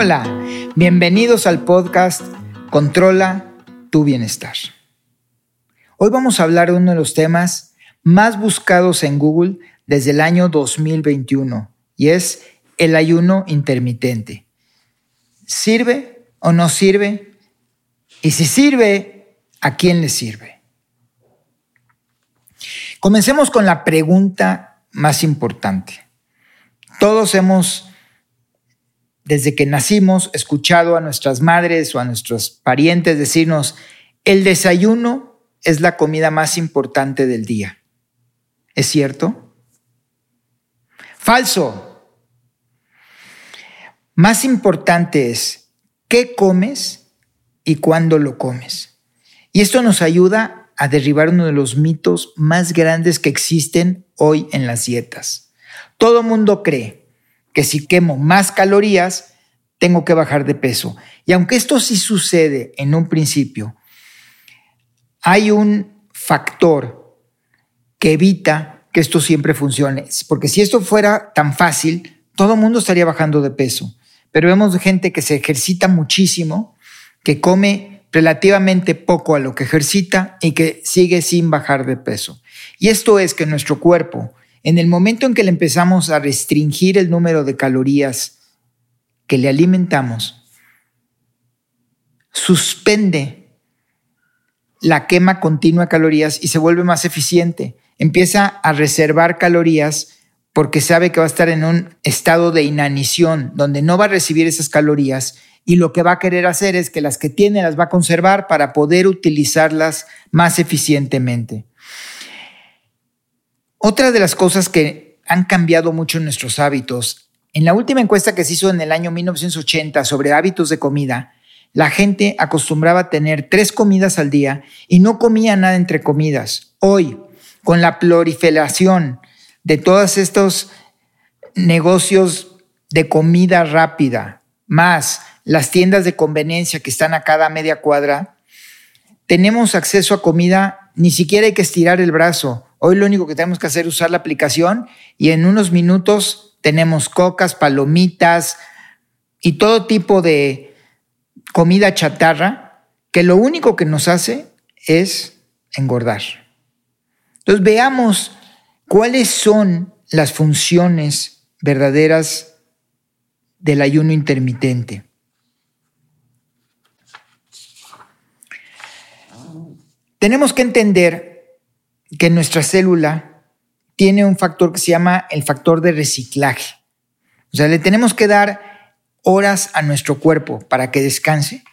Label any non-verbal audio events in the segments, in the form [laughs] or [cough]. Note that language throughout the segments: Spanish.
Hola, bienvenidos al podcast Controla tu bienestar. Hoy vamos a hablar de uno de los temas más buscados en Google desde el año 2021 y es el ayuno intermitente. ¿Sirve o no sirve? Y si sirve, ¿a quién le sirve? Comencemos con la pregunta más importante. Todos hemos desde que nacimos, escuchado a nuestras madres o a nuestros parientes decirnos, el desayuno es la comida más importante del día. ¿Es cierto? Falso. Más importante es qué comes y cuándo lo comes. Y esto nos ayuda a derribar uno de los mitos más grandes que existen hoy en las dietas. Todo mundo cree que si quemo más calorías, tengo que bajar de peso. Y aunque esto sí sucede en un principio, hay un factor que evita que esto siempre funcione. Porque si esto fuera tan fácil, todo el mundo estaría bajando de peso. Pero vemos gente que se ejercita muchísimo, que come relativamente poco a lo que ejercita y que sigue sin bajar de peso. Y esto es que nuestro cuerpo en el momento en que le empezamos a restringir el número de calorías que le alimentamos, suspende la quema continua de calorías y se vuelve más eficiente. Empieza a reservar calorías porque sabe que va a estar en un estado de inanición, donde no va a recibir esas calorías y lo que va a querer hacer es que las que tiene las va a conservar para poder utilizarlas más eficientemente. Otra de las cosas que han cambiado mucho nuestros hábitos, en la última encuesta que se hizo en el año 1980 sobre hábitos de comida, la gente acostumbraba a tener tres comidas al día y no comía nada entre comidas. Hoy, con la proliferación de todos estos negocios de comida rápida, más las tiendas de conveniencia que están a cada media cuadra, tenemos acceso a comida, ni siquiera hay que estirar el brazo. Hoy lo único que tenemos que hacer es usar la aplicación y en unos minutos tenemos cocas, palomitas y todo tipo de comida chatarra que lo único que nos hace es engordar. Entonces veamos cuáles son las funciones verdaderas del ayuno intermitente. Tenemos que entender que nuestra célula tiene un factor que se llama el factor de reciclaje. O sea, le tenemos que dar horas a nuestro cuerpo para que descanse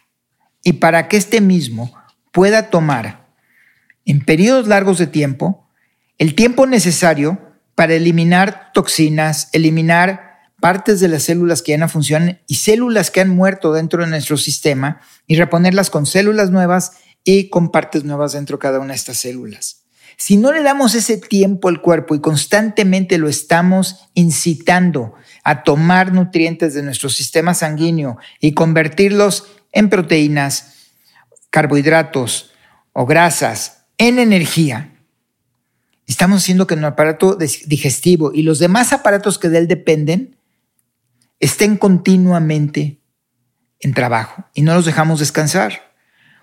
y para que éste mismo pueda tomar en periodos largos de tiempo el tiempo necesario para eliminar toxinas, eliminar partes de las células que ya no funcionan y células que han muerto dentro de nuestro sistema y reponerlas con células nuevas y con partes nuevas dentro de cada una de estas células. Si no le damos ese tiempo al cuerpo y constantemente lo estamos incitando a tomar nutrientes de nuestro sistema sanguíneo y convertirlos en proteínas, carbohidratos o grasas en energía, estamos haciendo que nuestro aparato digestivo y los demás aparatos que de él dependen estén continuamente en trabajo y no los dejamos descansar.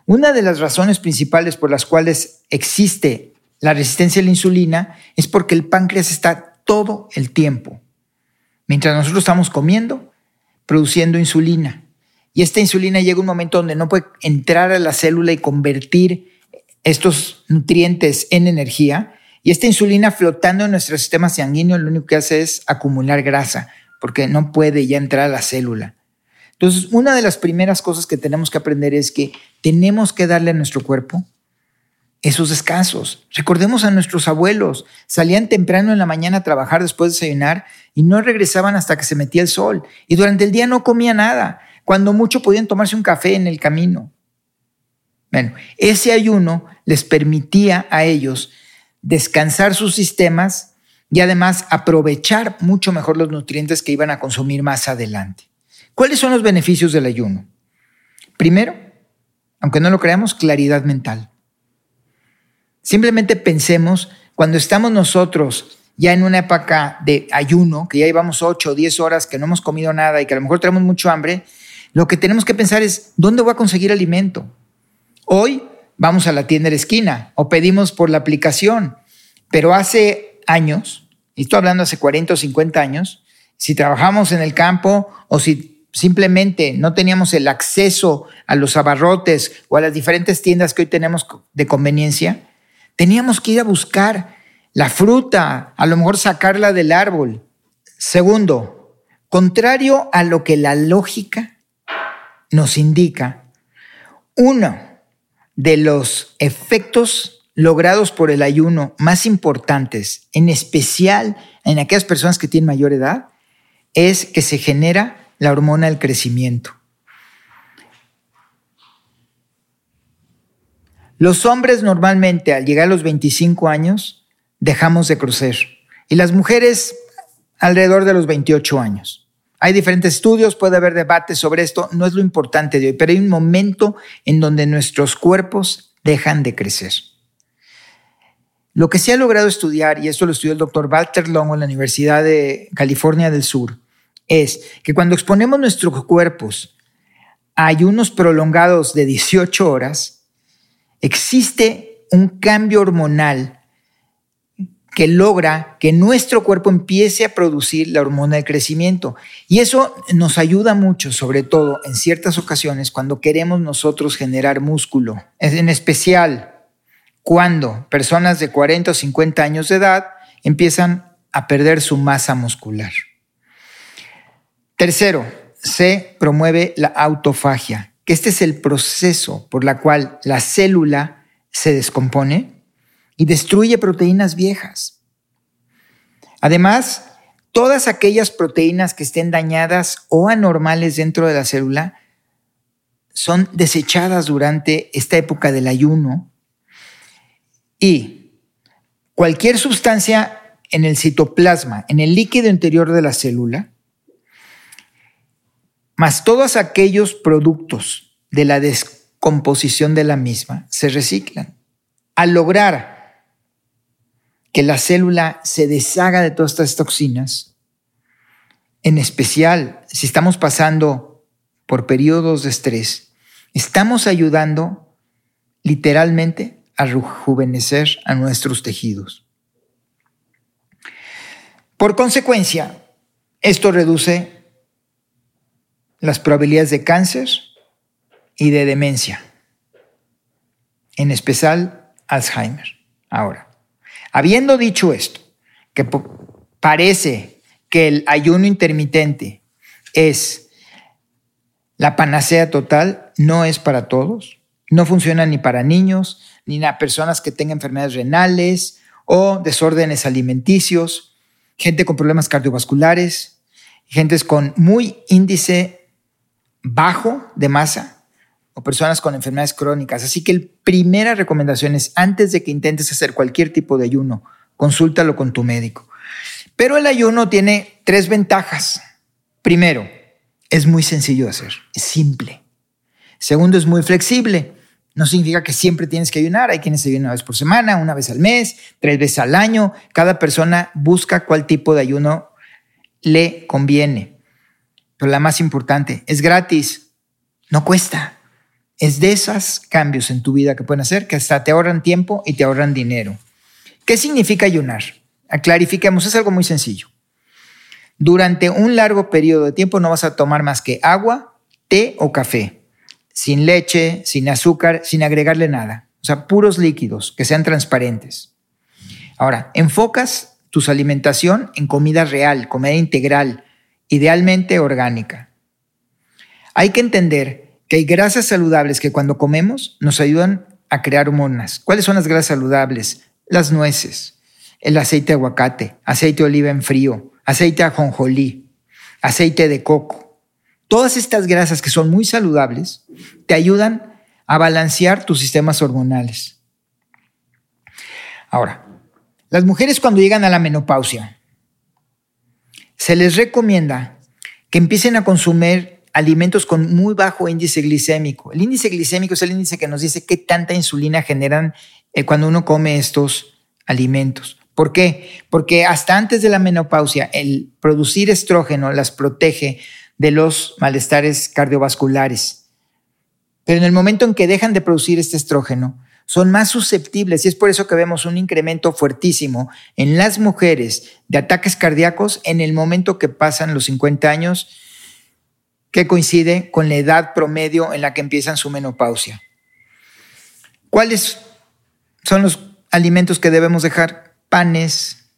Una de las razones principales por las cuales existe la resistencia a la insulina es porque el páncreas está todo el tiempo, mientras nosotros estamos comiendo, produciendo insulina. Y esta insulina llega un momento donde no puede entrar a la célula y convertir estos nutrientes en energía. Y esta insulina flotando en nuestro sistema sanguíneo lo único que hace es acumular grasa, porque no puede ya entrar a la célula. Entonces, una de las primeras cosas que tenemos que aprender es que tenemos que darle a nuestro cuerpo esos descansos. Recordemos a nuestros abuelos, salían temprano en la mañana a trabajar después de desayunar y no regresaban hasta que se metía el sol. Y durante el día no comía nada. Cuando mucho podían tomarse un café en el camino. Bueno, ese ayuno les permitía a ellos descansar sus sistemas y además aprovechar mucho mejor los nutrientes que iban a consumir más adelante. ¿Cuáles son los beneficios del ayuno? Primero, aunque no lo creamos, claridad mental. Simplemente pensemos cuando estamos nosotros ya en una época de ayuno, que ya llevamos 8 o 10 horas que no hemos comido nada y que a lo mejor tenemos mucho hambre, Lo que tenemos que pensar es, ¿dónde voy a conseguir alimento? Hoy vamos a la tienda de la esquina o pedimos por la aplicación, pero hace años, y estoy hablando hace 40 o 50 años, si trabajamos en el campo o si simplemente no teníamos el acceso a los abarrotes o a las diferentes tiendas que hoy tenemos de conveniencia, teníamos que ir a buscar la fruta, a lo mejor sacarla del árbol. Segundo, contrario a lo que la lógica nos indica, uno de los efectos logrados por el ayuno más importantes, en especial en aquellas personas que tienen mayor edad, es que se genera la hormona del crecimiento. Los hombres normalmente al llegar a los 25 años dejamos de crecer y las mujeres alrededor de los 28 años. Hay diferentes estudios, puede haber debates sobre esto, no es lo importante de hoy, pero hay un momento en donde nuestros cuerpos dejan de crecer. Lo que se ha logrado estudiar, y esto lo estudió el doctor Walter Longo en la Universidad de California del Sur, es que cuando exponemos nuestros cuerpos a ayunos prolongados de 18 horas, existe un cambio hormonal que logra que nuestro cuerpo empiece a producir la hormona del crecimiento. Y eso nos ayuda mucho, sobre todo en ciertas ocasiones, cuando queremos nosotros generar músculo. En especial cuando personas de 40 o 50 años de edad empiezan a perder su masa muscular. Tercero, se promueve la autofagia, que este es el proceso por la cual la célula se descompone y destruye proteínas viejas. Además, todas aquellas proteínas que estén dañadas o anormales dentro de la célula son desechadas durante esta época del ayuno y cualquier sustancia en el citoplasma, en el líquido interior de la célula, más todos aquellos productos de la descomposición de la misma se reciclan. Al lograr que la célula se deshaga de todas estas toxinas, en especial si estamos pasando por periodos de estrés, estamos ayudando literalmente a rejuvenecer a nuestros tejidos. Por consecuencia, esto reduce las probabilidades de cáncer y de demencia, en especial Alzheimer. Ahora, habiendo dicho esto, que parece que el ayuno intermitente es la panacea total, no es para todos, no funciona ni para niños, ni para personas que tengan enfermedades renales o desórdenes alimenticios, gente con problemas cardiovasculares, gentes con muy índice bajo de masa o personas con enfermedades crónicas. Así que la primera recomendación es antes de que intentes hacer cualquier tipo de ayuno, consúltalo con tu médico. Pero el ayuno tiene tres ventajas. Primero, es muy sencillo de hacer, es simple. Segundo, es muy flexible. No significa que siempre tienes que ayunar. Hay quienes ayunan una vez por semana, una vez al mes, tres veces al año. Cada persona busca cuál tipo de ayuno le conviene. Pero la más importante, es gratis, no cuesta. Es de esos cambios en tu vida que pueden hacer que hasta te ahorran tiempo y te ahorran dinero. ¿Qué significa ayunar? Clarifiquemos, es algo muy sencillo. Durante un largo periodo de tiempo no vas a tomar más que agua, té o café, sin leche, sin azúcar, sin agregarle nada. O sea, puros líquidos que sean transparentes. Ahora, enfocas tu alimentación en comida real, comida integral, idealmente orgánica. Hay que entender que hay grasas saludables que cuando comemos nos ayudan a crear hormonas. ¿Cuáles son las grasas saludables? Las nueces, el aceite de aguacate, aceite de oliva en frío, aceite de ajonjolí, aceite de coco. Todas estas grasas que son muy saludables te ayudan a balancear tus sistemas hormonales. Ahora, las mujeres cuando llegan a la menopausia, se les recomienda que empiecen a consumir alimentos con muy bajo índice glicémico. El índice glicémico es el índice que nos dice qué tanta insulina generan eh, cuando uno come estos alimentos. ¿Por qué? Porque hasta antes de la menopausia, el producir estrógeno las protege de los malestares cardiovasculares. Pero en el momento en que dejan de producir este estrógeno, son más susceptibles y es por eso que vemos un incremento fuertísimo en las mujeres de ataques cardíacos en el momento que pasan los 50 años, que coincide con la edad promedio en la que empiezan su menopausia. ¿Cuáles son los alimentos que debemos dejar? Panes,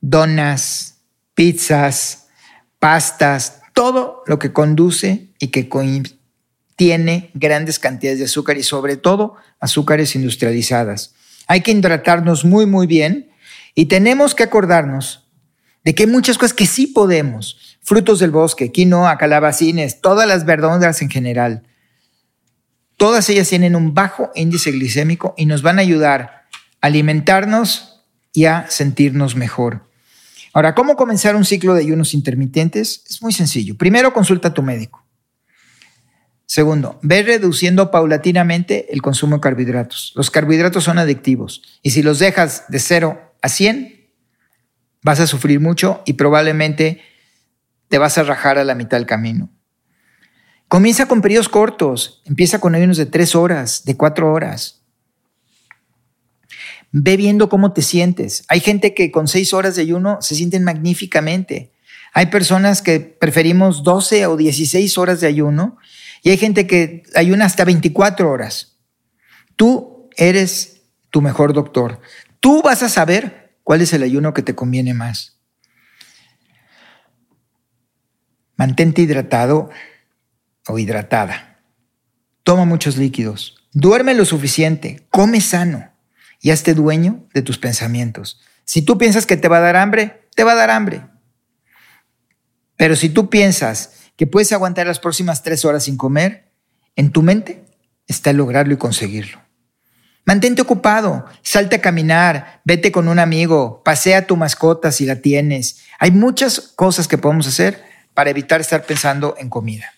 donas, pizzas, pastas, todo lo que conduce y que tiene grandes cantidades de azúcar y sobre todo azúcares industrializadas. Hay que hidratarnos muy, muy bien y tenemos que acordarnos de que hay muchas cosas que sí podemos. Frutos del bosque, quinoa, calabacines, todas las verduras en general. Todas ellas tienen un bajo índice glicémico y nos van a ayudar a alimentarnos y a sentirnos mejor. Ahora, ¿cómo comenzar un ciclo de ayunos intermitentes? Es muy sencillo. Primero, consulta a tu médico. Segundo, ve reduciendo paulatinamente el consumo de carbohidratos. Los carbohidratos son adictivos y si los dejas de 0 a 100, vas a sufrir mucho y probablemente te vas a rajar a la mitad del camino. Comienza con periodos cortos, empieza con ayunos de 3 horas, de 4 horas. Ve viendo cómo te sientes. Hay gente que con 6 horas de ayuno se sienten magníficamente. Hay personas que preferimos 12 o 16 horas de ayuno y hay gente que ayuna hasta 24 horas. Tú eres tu mejor doctor. Tú vas a saber cuál es el ayuno que te conviene más. Mantente hidratado o hidratada. Toma muchos líquidos. Duerme lo suficiente. Come sano. Y hazte dueño de tus pensamientos. Si tú piensas que te va a dar hambre, te va a dar hambre. Pero si tú piensas que puedes aguantar las próximas tres horas sin comer, en tu mente está lograrlo y conseguirlo. Mantente ocupado, salte a caminar, vete con un amigo, pasea tu mascota si la tienes. Hay muchas cosas que podemos hacer para evitar estar pensando en comida.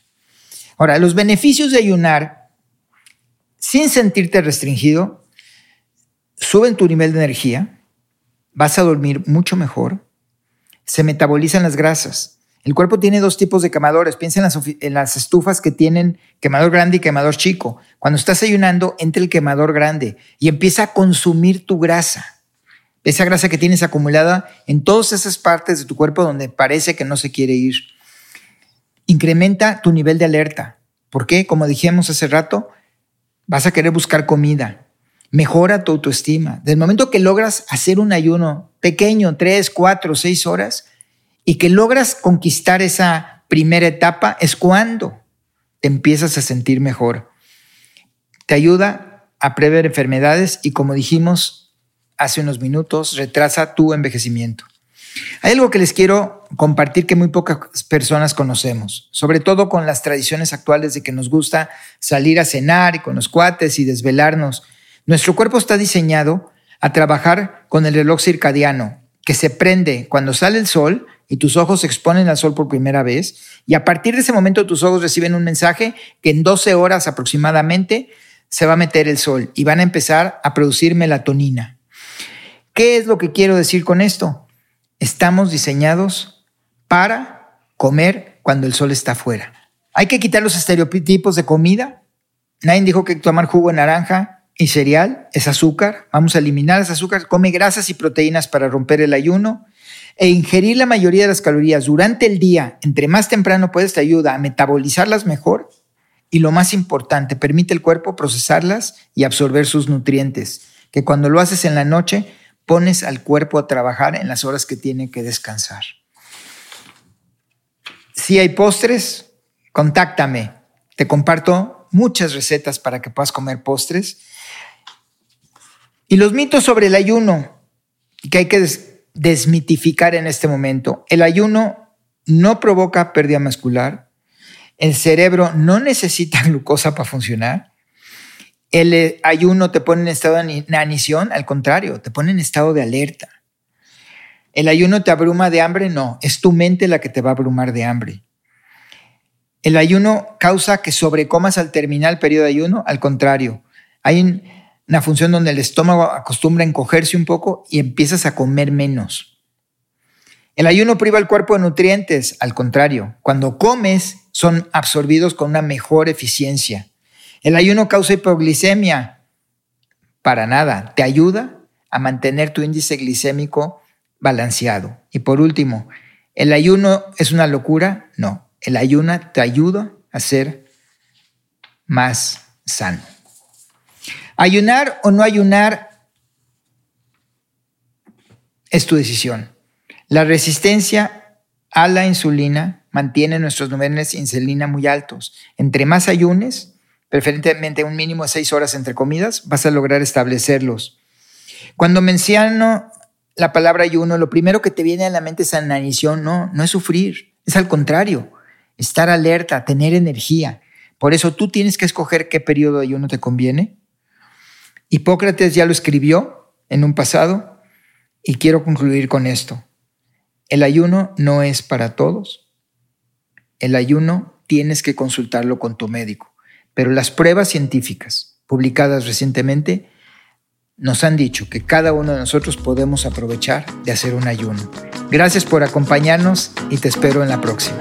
Ahora, los beneficios de ayunar sin sentirte restringido suben tu nivel de energía, vas a dormir mucho mejor, se metabolizan las grasas, el cuerpo tiene dos tipos de quemadores. Piensa en las, estufas que tienen quemador grande y quemador chico. Cuando estás ayunando, entra el quemador grande y empieza a consumir tu grasa. Esa grasa que tienes acumulada en todas esas partes de tu cuerpo donde parece que no se quiere ir. Incrementa tu nivel de alerta. ¿Por qué? Como dijimos hace rato, vas a querer buscar comida. Mejora tu autoestima. Del momento que logras hacer un ayuno pequeño, tres, cuatro, seis horas, y que logras conquistar esa primera etapa es cuando te empiezas a sentir mejor. Te ayuda a prever enfermedades y como dijimos hace unos minutos, retrasa tu envejecimiento. Hay algo que les quiero compartir que muy pocas personas conocemos, sobre todo con las tradiciones actuales de que nos gusta salir a cenar y con los cuates y desvelarnos. Nuestro cuerpo está diseñado a trabajar con el reloj circadiano, que se prende cuando sale el sol y tus ojos se exponen al sol por primera vez y a partir de ese momento tus ojos reciben un mensaje que en 12 horas aproximadamente se va a meter el sol y van a empezar a producir melatonina. ¿Qué es lo que quiero decir con esto? Estamos diseñados para comer cuando el sol está afuera. Hay que quitar los estereotipos de comida. Nadie dijo que tomar jugo de naranja y cereal es azúcar. Vamos a eliminar ese azúcar. Come grasas y proteínas para romper el ayuno e ingerir la mayoría de las calorías durante el día, entre más temprano puedes, te ayuda a metabolizarlas mejor y lo más importante, permite el cuerpo procesarlas y absorber sus nutrientes, que cuando lo haces en la noche, pones al cuerpo a trabajar en las horas que tiene que descansar. Si hay postres, contáctame. Te comparto muchas recetas para que puedas comer postres. Y los mitos sobre el ayuno, que hay que desmitificar en este momento. El ayuno no provoca pérdida muscular. El cerebro no necesita [laughs] glucosa para funcionar. El eh, ayuno te pone en estado de inanición, al contrario, te pone en estado de alerta. El ayuno te abruma de hambre, no, es tu mente la que te va a abrumar de hambre. El ayuno causa que sobrecomas al terminar el periodo de ayuno, al contrario, hay una función donde el estómago acostumbra a encogerse un poco y empiezas a comer menos. El ayuno priva al cuerpo de nutrientes, al contrario, cuando comes son absorbidos con una mejor eficiencia. El ayuno causa hipoglicemia, para nada, te ayuda a mantener tu índice glicémico balanceado. Y por último, ¿el ayuno es una locura? No, el ayuno te ayuda a ser más sano. Ayunar o no ayunar es tu decisión. La resistencia a la insulina mantiene nuestros niveles de insulina muy altos. Entre más ayunes, preferentemente un mínimo de seis horas entre comidas, vas a lograr establecerlos. Cuando menciono la palabra ayuno, lo primero que te viene a la mente es ananición. No, no es sufrir, es al contrario, estar alerta, tener energía. Por eso tú tienes que escoger qué periodo de ayuno te conviene. Hipócrates ya lo escribió en un pasado y quiero concluir con esto. El ayuno no es para todos. El ayuno tienes que consultarlo con tu médico, pero las pruebas científicas publicadas recientemente nos han dicho que cada uno de nosotros podemos aprovechar de hacer un ayuno. Gracias por acompañarnos y te espero en la próxima.